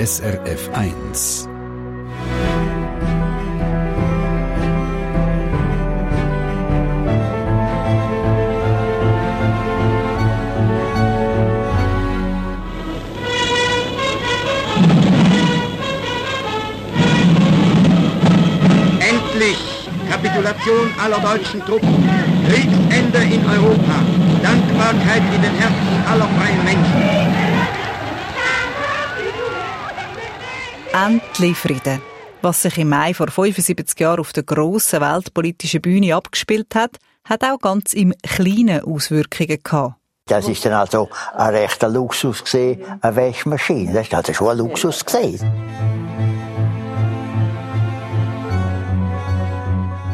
SRF 1. Kapitulation aller deutschen Truppen, Kriegsende in Europa, Dankbarkeit in den Herzen aller freien Menschen. Endlich Frieden. Was sich im Mai vor 75 Jahren auf der grossen weltpolitischen Bühne abgespielt hat, hat auch ganz im Kleinen Auswirkungen gehabt. Das ist dann also ein rechter Luxus gesehen, eine Wäschmaschine. Das ist also schon ein Luxus gesehen.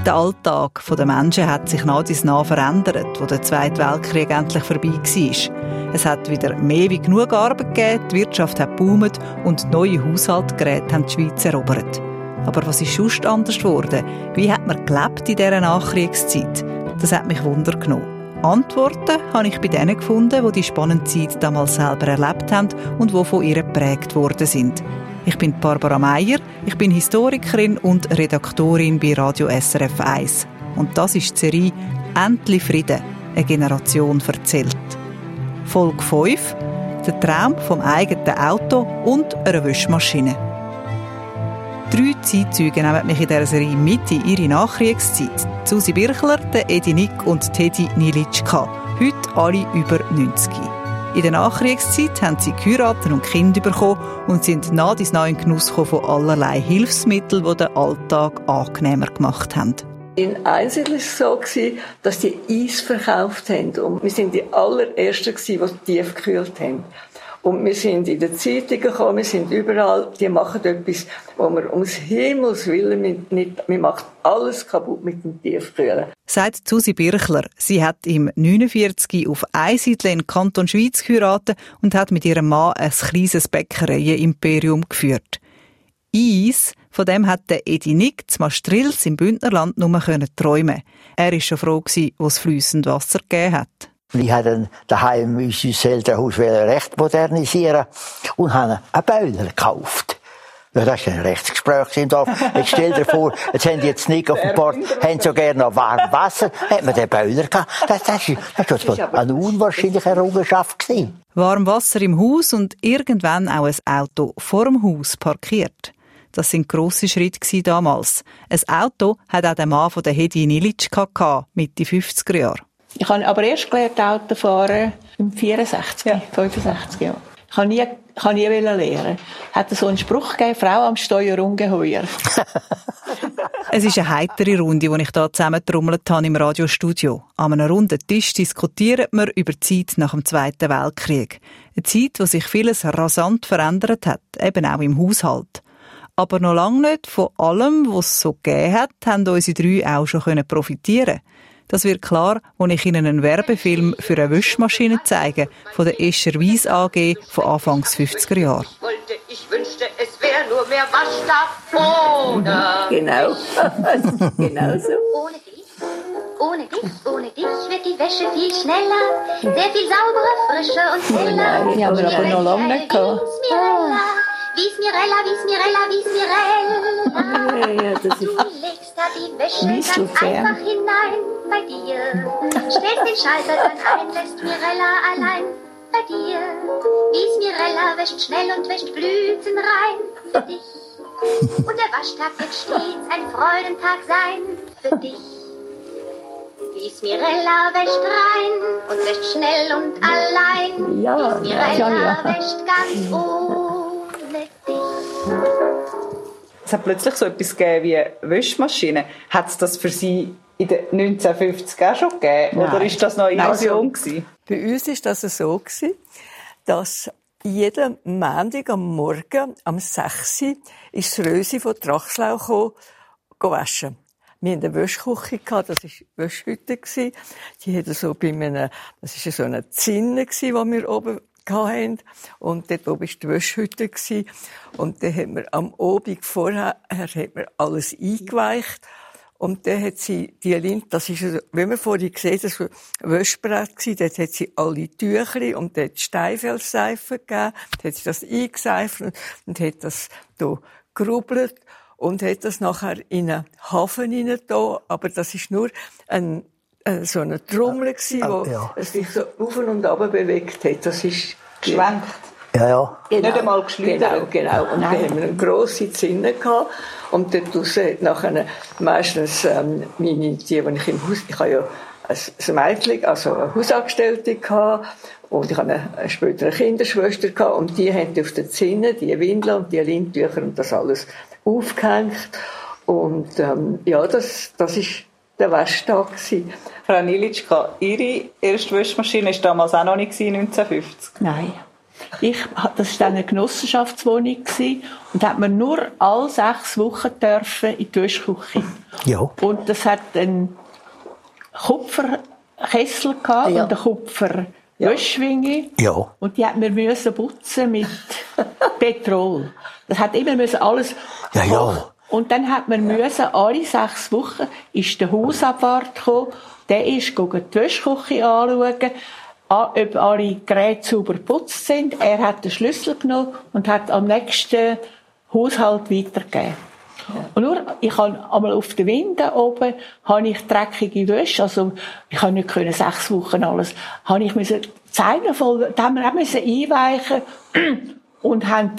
Der Alltag der Menschen hat sich nach dies nach verändert, wo der Zweite Weltkrieg endlich vorbei war. Es hat wieder mehr wie genug Arbeit gegeben, die Wirtschaft hat boomt und neue Haushaltsgeräte haben die Schweiz erobert. Aber was ist sonst anders geworden? Wie hat man gelebt in dieser Nachkriegszeit? Das hat mich Wunder genommen. Antworten habe ich bei denen gefunden, die die spannende Zeit damals selber erlebt haben und die von ihr geprägt worden sind. Ich bin Barbara Meier, ich bin Historikerin und Redaktorin bei Radio SRF 1. Und das ist die Serie Endlich Frieden, eine Generation erzählt. Folge 5, der Traum vom eigenen Auto und einer Wäschmaschine. Drei Zeitzeuge nehmen mich in dieser Serie mit in ihre Nachkriegszeit. Susi Birchler, Edi Nick und Teddy Nilitschka. Heute alle über 90. In der Nachkriegszeit haben sie geheiratet und Kinder bekommen und sind nach dies nach in Genuss von allerlei Hilfsmitteln, die den Alltag angenehmer gemacht haben. In Einzel war es so, dass die Eis verkauft haben. Und wir sind die allerersten, die tief gekühlt haben. Und wir sind in den Zeitungen gekommen, wir sind überall, die machen etwas, wo man ums Himmels Willen nicht, wir machen alles kaputt mit dem Tiefkühlen. Sagt Susi Birchler. Sie hat im 49 auf Einsiedeln in Kanton Schweiz geheiratet und hat mit ihrem Mann ein kleines Bäckereienimperium geführt. Eis, von dem hat Edi Nick zu Mastrils im Bündnerland nur träumen Er war schon froh, wo es fließend Wasser gegeben hat. Wir haben daheim unser Elternhaus recht modernisieren und haben einen Boiler gekauft. Ja, das war ein Rechtsgespräch im Dorf. Jetzt stell dir vor, jetzt haben die jetzt nicht auf dem Bord, haben so gerne noch warm Wasser, hat man den Boiler gehabt. Das, das, das, das war eine unwahrscheinliche Errungenschaft gewesen. Warm Wasser im Haus und irgendwann auch ein Auto vor dem Haus parkiert. Das sind grosse Schritte damals. Ein Auto hat auch der Mann von der Hedi Nilitschka gehabt, Mitte 50er Jahre. Ich habe aber erst gelernt Auto fahren im 64, ja. 65 Jahren. Ich habe nie, ich habe nie lernen. Hat so einen Spruch gegeben, Frau am Steuer ungeheuer. es ist eine heitere Runde, die ich hier zusammentrommelt habe im Radiostudio. An einem runden Tisch diskutieren wir über die Zeit nach dem Zweiten Weltkrieg. Eine Zeit, wo sich vieles rasant verändert hat, eben auch im Haushalt. Aber noch lange nicht von allem, was es so gegeben hat, haben unsere drei auch schon profitieren können. Das wird klar, als ich Ihnen einen Werbefilm für eine Wäschmaschine zeige, von der Escher Weiss AG von Anfangs 50er Jahren. Ich wünschte, es wäre nur mehr ohne. Genau. genau so. Ohne dich, ohne dich, ohne dich wird die Wäsche viel schneller, sehr viel sauberer, frischer und heller. Ja, aber aber noch lange nicht gehabt. Wie Smirella, wie Smirella, wie Smirella. Ja, ja, das ist da die Wäsche ganz einfach hinein bei dir. Stellst den Schalter dann ein, lässt Mirella allein bei dir. Wie Smirella wäscht schnell und wäscht Blüten rein für dich. Und der Waschtag wird stets ein Freudentag sein für dich. Wie Smirella wäscht rein und wäscht schnell und allein. Ja, Wie Smirella ja, ja. wäscht ganz ohne es hat plötzlich so etwas gegeben wie Wäschmaschine. Hat es das für Sie in den 1950 auch schon gegeben? Oder ist das noch Illusion also, Bei uns war das so, gewesen, dass jeden Montag am Morgen, am 6 Uhr, ist Rösi von Drachslau gekommen, waschen. Wir hatten eine Wäschküche, das war Wäschhütte. Die hatten so bei einem, das war so eine Zinne, die wir oben hatten. Und dort oben war die Wäschhütte. Und dann hat man am Abend vorher hat man alles eingeweicht. Und dann hat sie die Linde, das ist, wie man vorhin gesehen das war Wäschbrett gewesen, dort hat sie alle Tüchli und dort Steinfelsseife gegeben, dort hat sie das eingeseift und hat das hier gerubbelt und hat das nachher in einen Hafen hinein aber das ist nur ein so eine Trommel gewesen, Ah, wo ja. es sich so auf und ab bewegt hat. Das ist Geschwenkt. Ja, ja. Genau, Nicht einmal geschleudert. Genau, genau. Und haben wir eine grosse Zinne gehabt. Und dort draussen hat nachher meistens, ähm, meine, die, die ich im Haus, ich habe ja ein Mädchen, also eine Hausangestellte gehabt. Und ich habe eine, eine später eine Kinderschwester gehabt. Und die haben auf der Zinne die Windeln und die Lindtücher und das alles aufgehängt. Und, ähm, ja, das, das ist der Wäschtag gewesen. Frau Nilitschka, Ihre erste Wäschmaschine war damals auch noch nicht gewesen, 1950. Nein. Ich, das war dann eine Genossenschaftswohnung und da hat man nur alle sechs Wochen dürfen in die Wäschküche. Ja. Und das hat einen Kupferkessel gehabt Ja. und eine Kupferwäschschwinge. Ja. Und die hat man müssen putzen mit Petrol. Das hat immer müssen alles Ja, ja. Und dann hat man müssen, alle sechs Wochen ist der Hausabwart gekommen, der ist die Wäschküche anschauen, ob alle Geräte sauber geputzt sind. Er hat den Schlüssel genommen und hat am nächsten Haushalt weitergegeben. Und nur, ich habe einmal auf der Winde oben, habe ich dreckige Wäsche, also, ich habe nicht können, sechs Wochen alles, habe ich müssen, Zeilen voll, da haben wir auch müssen einweichen und haben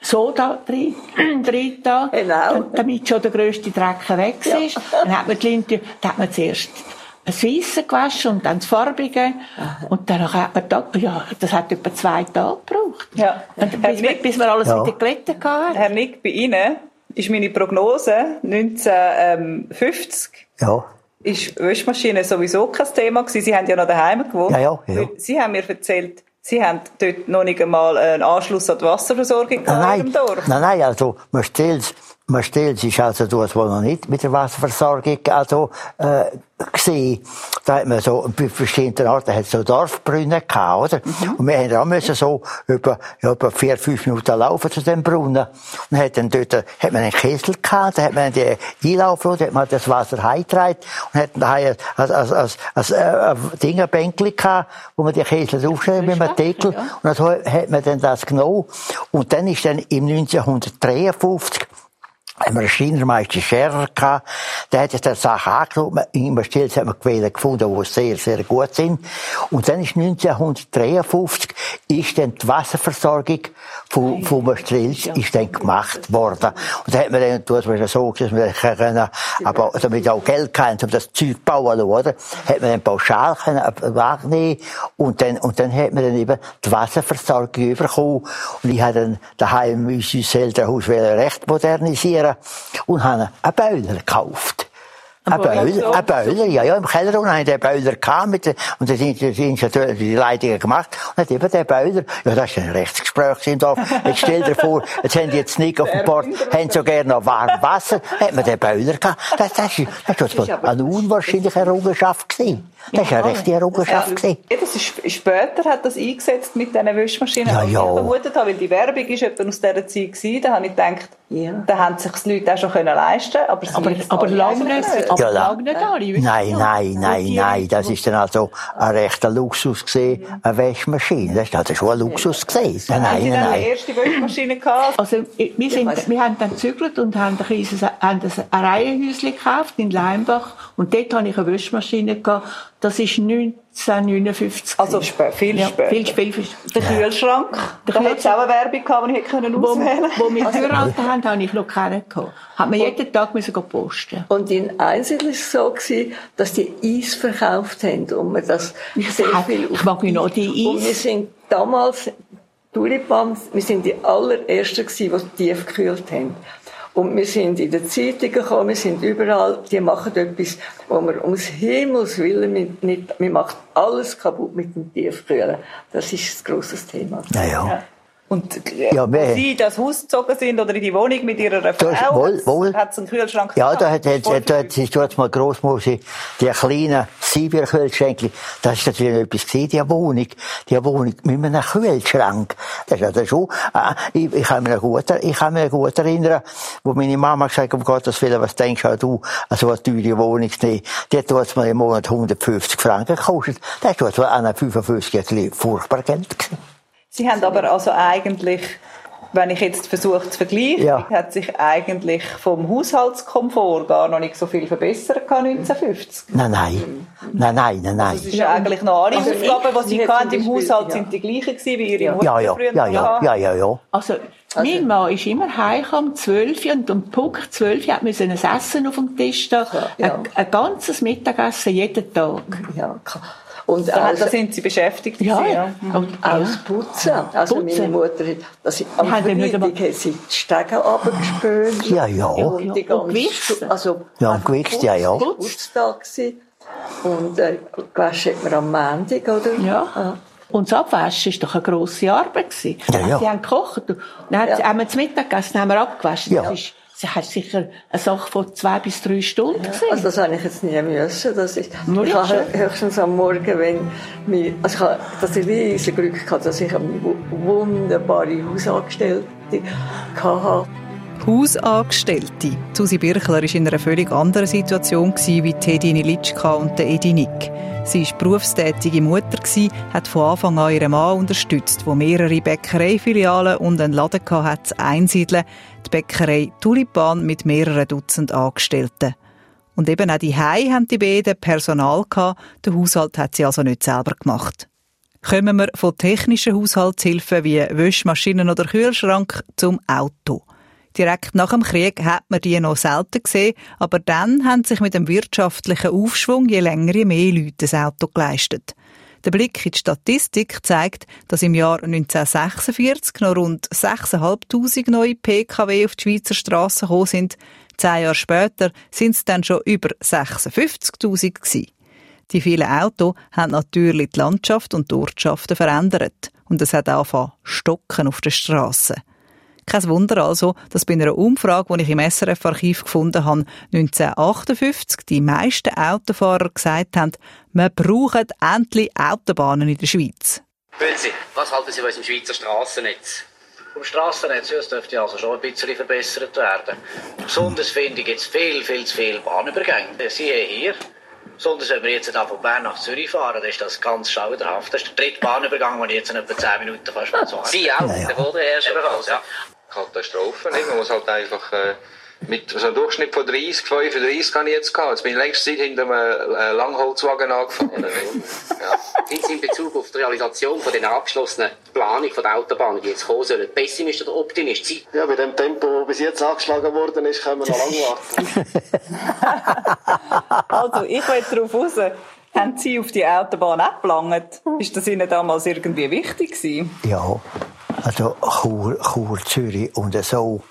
Soda drin, drin da, Genau. damit schon der grösste Dreck weg ist. Dann hat man die Linte, dann hat man zuerst das Weisse gewaschen und dann das Farbige. Und dann hat man da, ja, das hat etwa zwei Tage gebraucht. Ja. Und bis, Nick- bis wir alles Ja. wieder gerettet hatten. Herr Nick, bei Ihnen ist meine Prognose 1950 Ja. ist Wäschmaschine sowieso kein Thema gewesen. Sie haben ja noch daheim gewohnt. Ja, ja, ja. Sie haben mir erzählt, Sie haben dort noch nicht einmal einen Anschluss an die Wasserversorgung gehabt Nein, nein, Dorf. nein, nein, also, man stellt, man stellt sich also dort, wo noch nicht mit der Wasserversorgung, also, äh, gesehen. Da hat man so, bei verschiedenen Orten, hat so Dorfbrunnen gehabt, oder? Und wir haben auch müssen so über, ja, über vier, fünf Minuten laufen zu dem Brunnen. Und hat dann dort, hat man einen Kessel gehabt, da hat man die Einlaufroute, hat man das Wasser heimgetragen und hat daheim als, als, als, als, äh, ein Dingerbänkli gehabt, wo man die Kessel aufschreibt mit einem Deckel. Und dann hat man dann das genommen. Und dann ist dann im 1953 haben wir einen Schreinermeister Scherer gehabt, der hat jetzt die Sache angeschaut, immer still hat man Quellen gefunden, die sehr, sehr gut sind. Und dann ist 1953 ist dann die Wasserversorgung von, von Maastricht ist dann gemacht worden. Und da hat man dann, das war so, dass dann können, aber, damit auch Geld kann, um das Zeug zu bauen, oder? Hat man dann pauschal können, äh, wegnehmen. Und dann, und dann hat man dann eben die Wasserversorgung bekommen. Und ich habe dann daheim unser Elternhaus recht modernisieren und habe einen Boiler gekauft. Ein Boiler, ein Boiler, ja, ja, im Keller unten habe ich den Boiler gehabt, mit, und dann sind die Ingenieure die Leitungen gemacht, und hat eben den Boiler, ja, das war ein Rechtsgespräch im Dorf. Jetzt stell dir vor, jetzt haben die jetzt nicht auf dem Bord, haben so gerne noch warm Wasser, hat man den Boiler gehabt. Das, das, ist, das ist doch eine unwahrscheinliche Errungenschaft gewesen. Das ist eine rechte Errungenschaft gewesen. Ja, das ist, später hat das eingesetzt mit diesen Wäschmaschinen. Ja, ja. ich vermutet habe, weil die Werbung ist etwa aus dieser Zeit gewesen, da habe ich gedacht, Ja. da haben sich die Leute auch schon können leisten aber, sie Aber, aber lange nicht, aber Ja, la- lange nicht alle. Nein, nein, nein, die- nein, das ist dann also ein rechter Luxus gewesen, eine Waschmaschine. Das ist also schon ein Luxus gewesen. Nein, Haben Sie nein, nein, eine nein. erste Wäschmaschine gehabt? Also, wir, sind, wir haben dann gezügelt und haben ein, kleines, haben ein Reihenhäuschen gekauft in Leimbach. Und dort hatte ich eine Wäschmaschine. Gehabt. Das ist 1959. Also spä viel ja, später. Viel, viel, viel, Der Kühlschrank, Der da hat es auch eine Werbung gehabt, die ich hätte können wo, auswählen wo wir geheiratet haben, habe ich noch keinen gehabt. Hat man jeden Tag müssen posten. Und in Einsel war es so, gewesen, dass die Eis verkauft haben und man das sehr viel Ich mag mich noch die Und wir Eis. sind damals, Tulipan, wir sind die allerersten gewesen, die tief gekühlt haben. Und wir sind in den Zeitungen gekommen, wir sind überall, die machen etwas, wo wir ums Himmels Willen mit, nicht, wir machen alles kaputt mit dem Tiefkühlen. Das ist ein grosses Thema. Ja, ja. Und äh, Ja, wir- als Sie das Haus gezogen sind oder in die Wohnung mit Ihrer ist Frau, wohl- wohl. hat es einen Kühlschrank Ja, gehabt? da hat, hat, hat, da hat, ist dort mal Grossmutter, die kleinen Sibirkühlschränkchen, das ist natürlich etwas gewesen, die Wohnung, die Wohnung mit einem Kühlschrank. Das ist also schon, äh, ich, ich kann mich noch gut, ich kann mich noch gut erinnern, wo meine Mama gesagt hat, um Gottes Willen, was denkst du, also eine teure Wohnung nehmen? Die hat mir im Monat 150 Franken gekostet. Das war an 55 ein furchtbar Geld gewesen. Sie haben aber also eigentlich wenn ich jetzt versuche zu vergleichen, ja. hat sich eigentlich vom Haushaltskomfort gar noch nicht so viel verbessert 1950. Nein, nein. Nein, nein, nein, nein. Das ist ja eigentlich noch alle also Aufgaben, die Sie hatten im Haushalt, sind die gleichen gewesen, wie Ihre Mutter ja, ja, früher ja, ja, ja, ja, ja. Also, also, mein Mann ist immer heimgekommen, um 12 Uhr, und um Punkt 12 Uhr hat ein Essen auf dem Tisch da. Ja. Ein, ein ganzes Mittagessen jeden Tag. Ja, und da, da sind sie beschäftigt. Ja, ja. Und aus Putzen. Also Putzen. meine Mutter, das am Freitag hat sie die Stege runtergespült. Ja, ja. Und die ganze, also, ja, gewichst, ja, ja. Putztag Und äh, gewaschen hat man am Montag, oder? Ja. ja. Und das Abwaschen war doch eine grosse Arbeit. Ja, ja. Sie haben gekocht. Dann ja. haben wir zum Mittagessen haben wir abgewaschen. Ja. Das Sie hat sicher eine Sache von zwei bis drei Stunden ja, Also das habe ich jetzt nie müssen. Das ist, ich habe höchstens am Morgen, wenn mich, also ich habe das riesige Glück gehabt, dass ich eine wunderbare Hausangestellte hatte. Hausangestellte. Susi Birchler war in einer völlig anderen Situation wie Teddy Nilitschka und Edi Nick. Sie war berufstätige Mutter, hat von Anfang an ihren Mann unterstützt, der mehrere Bäckereifilialen und einen Laden hatte, einsiedeln, die Bäckerei Tulipan mit mehreren Dutzend Angestellten. Und eben auch die Hei haben die beiden Personal gehabt, den Haushalt hat sie also nicht selber gemacht. Kommen wir von technischen Haushaltshilfen wie Wäschmaschinen oder Kühlschrank zum Auto. Direkt nach dem Krieg hat man die noch selten gesehen, aber dann haben sich mit dem wirtschaftlichen Aufschwung je länger je mehr Leute das Auto geleistet. Der Blick in die Statistik zeigt, dass im Jahr 1946 noch rund 6'500 neue PKW auf die Schweizer Strassen gekommen sind. Zehn Jahre später sind es dann schon über 56'000 gewesen. Die vielen Autos haben natürlich die Landschaft und die Ortschaften verändert. Und es hat angefangen stocken auf den Strassen. Kein Wunder also, dass bei einer Umfrage, die ich im SRF-Archiv gefunden habe, 1958 die meisten Autofahrer gesagt haben, wir brauchen endlich Autobahnen in der Schweiz. Bölsi, was halten Sie von unserem Schweizer Strassennetz? Vom Strassennetz, ja, das dürfte also schon ein bisschen verbessert werden. Besonders finde ich jetzt viel, viel zu viele Bahnübergänge. Sie hier, Besonders wenn wir jetzt von Bern nach Zürich fahren, dann ist das ganz schauderhaft. Das ist der dritte Bahnübergang, den ich jetzt in etwa 10 Minuten fast mal so Sie auch, ja, ja. der Bodenherrscher ebenfalls, ja. Katastrophe. Nicht? Man muss halt einfach äh, mit so einem Durchschnitt von 30, 35 habe ich jetzt gehabt. Jetzt bin ich längst Zeit hinter einem äh, Langholzwagen angefangen. ja. Sind Sie in Bezug auf die Realisation von dieser abgeschlossenen Planung von der Autobahn, die jetzt kommen sollen, Pessimist oder Optimist sein? Ja, bei dem Tempo, das bis jetzt angeschlagen worden ist, können wir noch lange warten. also, ich will darauf raus. Haben Sie auf die Autobahn auch geplant? Ist das Ihnen damals irgendwie wichtig gewesen? Ja, also Chur, Chur Zürich und so,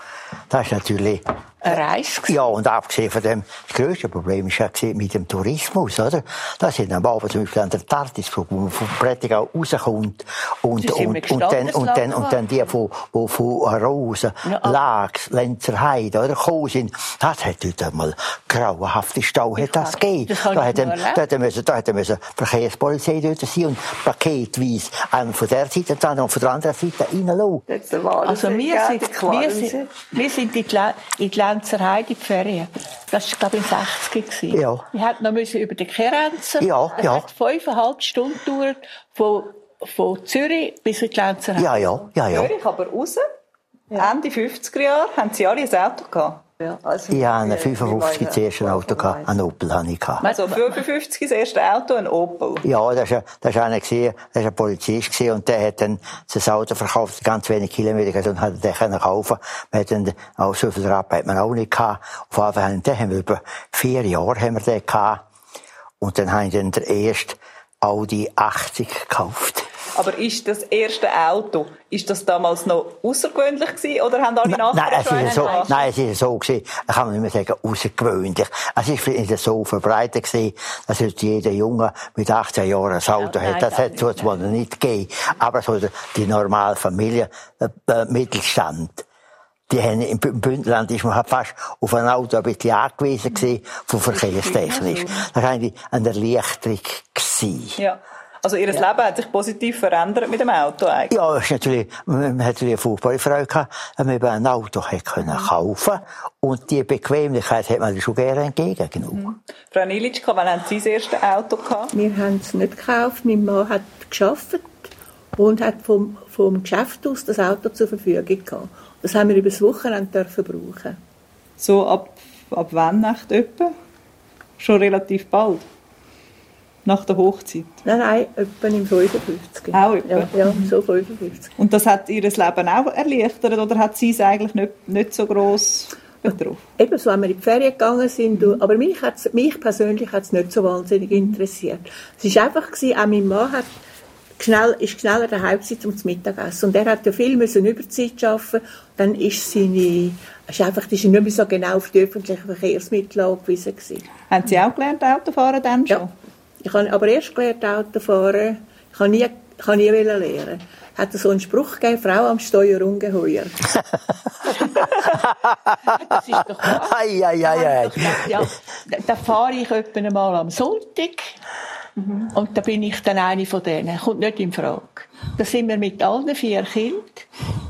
das ist natürlich eine Reise. Ja, und abgesehen von dem, das grösste Problem ist ja mit dem Tourismus, oder? Da sind am Abend zum Beispiel an der Tartisbrücke, wo man von Prättigau rauskommt und, und, und, dann, und, dann, und dann die, von, wo von Rosen, ja. Lags, Lenzer Heide, oder, gekommen sind. Das hat dort einmal grauenhafte Stau, hat das gegeben. Da hätte, da hätte müssen, da hätte müssen Verkehrspolizei dort sein und paketweise einen von der Seite und dann von der anderen Seite reinlassen. Also wir sind, wir sind, wir sind in die Grenzer Heide in die Ferien. Das war, glaube ich, in 60 Ja. Wir hätten noch müssen über die Grenzen. Ja, das ja. hat fünfeinhalb Stunden gedauert, von, von Zürich bis in Heide. Ja, ja, ja, ja. Zürich aber raus. Ja. Ende 50er Jahre haben sie alle ein Auto gehabt. Ja, also ich hatte ein 55 das erste Auto, gehabt, ein Opel hatte ich. Also 55 das erste Auto, ein Opel? Ja, das war, das war einer, gewesen, das war ein Polizist gewesen, und der hat dann das Auto verkauft, ganz wenig Kilometer, und hat den können kaufen. Man hat dann, auch so viel Rabatt hat man auch nicht gehabt. Auf jeden Fall, den haben wir über vier Jahre haben wir den gehabt. Und dann haben wir dann der erste Audi 80 gekauft. Aber ist das erste Auto, ist das damals noch außergewöhnlich gewesen, oder haben alle Nachbarn nein, es ist so, nein, es ist so gewesen, ich kann nicht mehr sagen, außergewöhnlich. Es ist nicht so verbreitet gewesen, dass jetzt jeder Junge mit 18 Jahren ein Auto ja, hat. Das hat es wohl nicht gegeben. Aber so die normale Familie, äh, äh, Mittelstand, die haben im Bündnerland ist man fast auf ein Auto ein bisschen angewiesen gewesen, von verkehrstechnisch. Das war eigentlich eine Erleichterung gewesen. Ja. Also Ihr ja. Leben hat sich positiv verändert mit dem Auto eigentlich? Ja, ist natürlich, man hat natürlich eine furchtbare Freude gehabt, wenn man ein Auto hat können kaufen und die Bequemlichkeit hat man schon gerne entgegen genug. Mhm. Frau Nilitschka, wann haben Sie das erste Auto gehabt? Wir haben es nicht gekauft. Mein Mann hat geschafft und hat vom, vom Geschäft aus das Auto zur Verfügung gehabt. Das haben wir über das Wochenende dürfen brauchen. So ab, ab wann nach etwa? Schon relativ bald? Nach der Hochzeit? Nein, nein, etwa im 55. Auch etwa? Ja, ja, so 55. Und das hat ihr Leben auch erleichtert oder hat sie es eigentlich nicht, nicht so gross betroffen? Eben so, wenn wir in die Ferien gegangen sind. Aber mich, hat's, mich persönlich hat es nicht so wahnsinnig interessiert. Es war einfach, gewesen, auch mein Mann hat schnell, ist schneller der Halbzeit um das Mittagessen. Und er hat ja viel müssen Überzeit arbeiten. Dann ist seine, ist einfach, ist nicht mehr so genau auf die öffentlichen Verkehrsmittel angewiesen gewesen. Haben Sie auch gelernt, Autofahren dann schon? Ja. Ich habe aber erst gelernt, Autofahren. Ich habe nie, ich habe nie lernen. Hat so einen Spruch gegeben, Frau am Steuer ungeheuer. das ist doch wahr. Ei, ei, ei, ei. Ja, da fahre ich etwa einmal am Sonntag. Mhm. Und da bin ich dann eine von denen. Kommt nicht in Frage. Da sind wir mit allen vier Kindern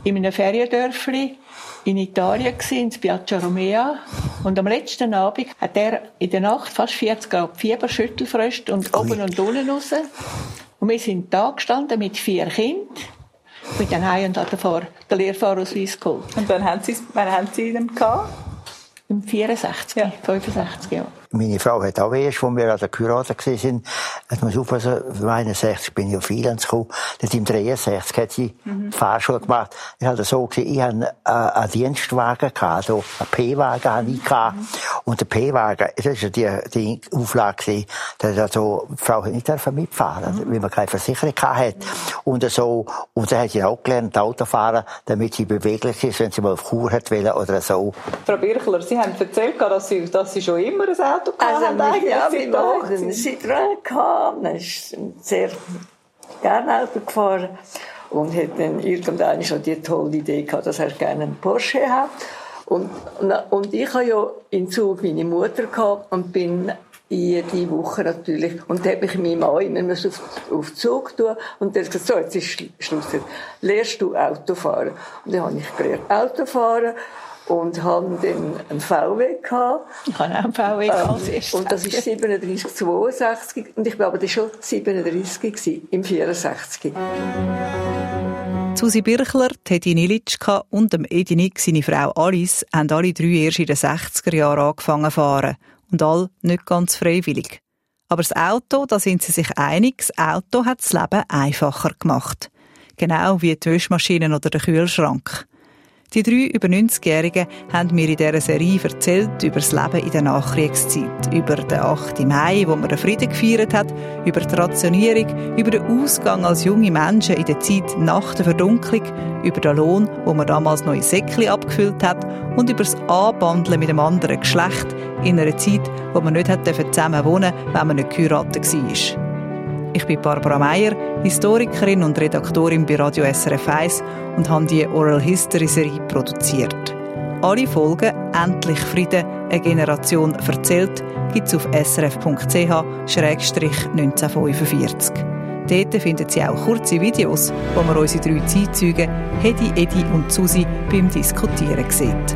in einem Feriendörfli in Italien gewesen, in Piazza Romea. Und am letzten Abend hat er in der Nacht fast 40 Grad Fieber, Schüttelfrost und Ui. oben und unten raus. Und wir sind da gestanden mit vier Kindern. Mit den Heim und der, Fahr der Lehrfahrausweis geholt. Und wann haben Sie, wann haben Sie ihn gehabt? Im 64, ja. 65 Jahre. Meine Frau hat auch erst, als wir an der Kurate waren, hat man aufpassen, im 61 bin ich auf Irland gekommen, dann im 63 hat sie mhm. Fahrschule gemacht. Ich hatte so gesehen, ich hatte einen Dienstwagen gehabt, so einen P-Wagen hatte ich gehabt. Mhm. Und der P-Wagen, das war die, die Auflage, dass also, die Frau nicht mitfahren mhm. weil man keine Versicherung hatte. Und so, und dann hat sie auch gelernt, Auto fahren, damit sie beweglich ist, wenn sie mal auf Kur hat wollen oder so. Frau Birchler, Sie haben erzählt, dass Sie, dass sie schon immer ein Auto also mit, ja, wir machen einen Citroën gehabt. Man ist sehr gerne Auto gefahren und hat dann irgendwann schon die tolle Idee gehabt, dass er gerne einen Porsche hat. Und, und ich habe ja in Zug meine Mutter gehabt und bin jede Woche natürlich. Und da habe ich meinem Mann immer auf, auf Zug tun und der hat gesagt, so, jetzt ist Schluss. Lehrst du Autofahren? Und dann habe ich gelernt Autofahren und haben dann einen VW gehabt. Ich habe auch einen VW gehabt. Ähm, und das ist 37, 62 und ich war aber schon 37 gewesen, im 64. Susi Birchler, Teddy Nilitschka und dem Edinik, seine Frau Alice, haben alle drei erst in den 60er Jahren angefangen zu fahren. Und all nicht ganz freiwillig. Aber das Auto, da sind sie sich einig, das Auto hat das Leben einfacher gemacht. Genau wie die Wäschmaschinen oder der Kühlschrank. Die drei über 90-Jährigen haben mir in dieser Serie erzählt über das Leben in der Nachkriegszeit, über den 8. Mai, wo man den Frieden gefeiert hat, über die Rationierung, über den Ausgang als junge Menschen in der Zeit nach der Verdunklung, über den Lohn, wo man damals neue Säckchen abgefüllt hat und über das Anbandeln mit einem anderen Geschlecht in einer Zeit, wo man nicht zusammen wohnen wenn man nicht geheiratet war. Ich bin Barbara Meier, Historikerin und Redaktorin bei Radio SRF 1 und habe die Oral History Serie produziert. Alle Folgen «Endlich Frieden, eine Generation erzählt» gibt es auf srf.ch-1945. Dort finden Sie auch kurze Videos, wo man unsere drei Zeitzeugen Hedi, Edi und Susi beim Diskutieren sieht.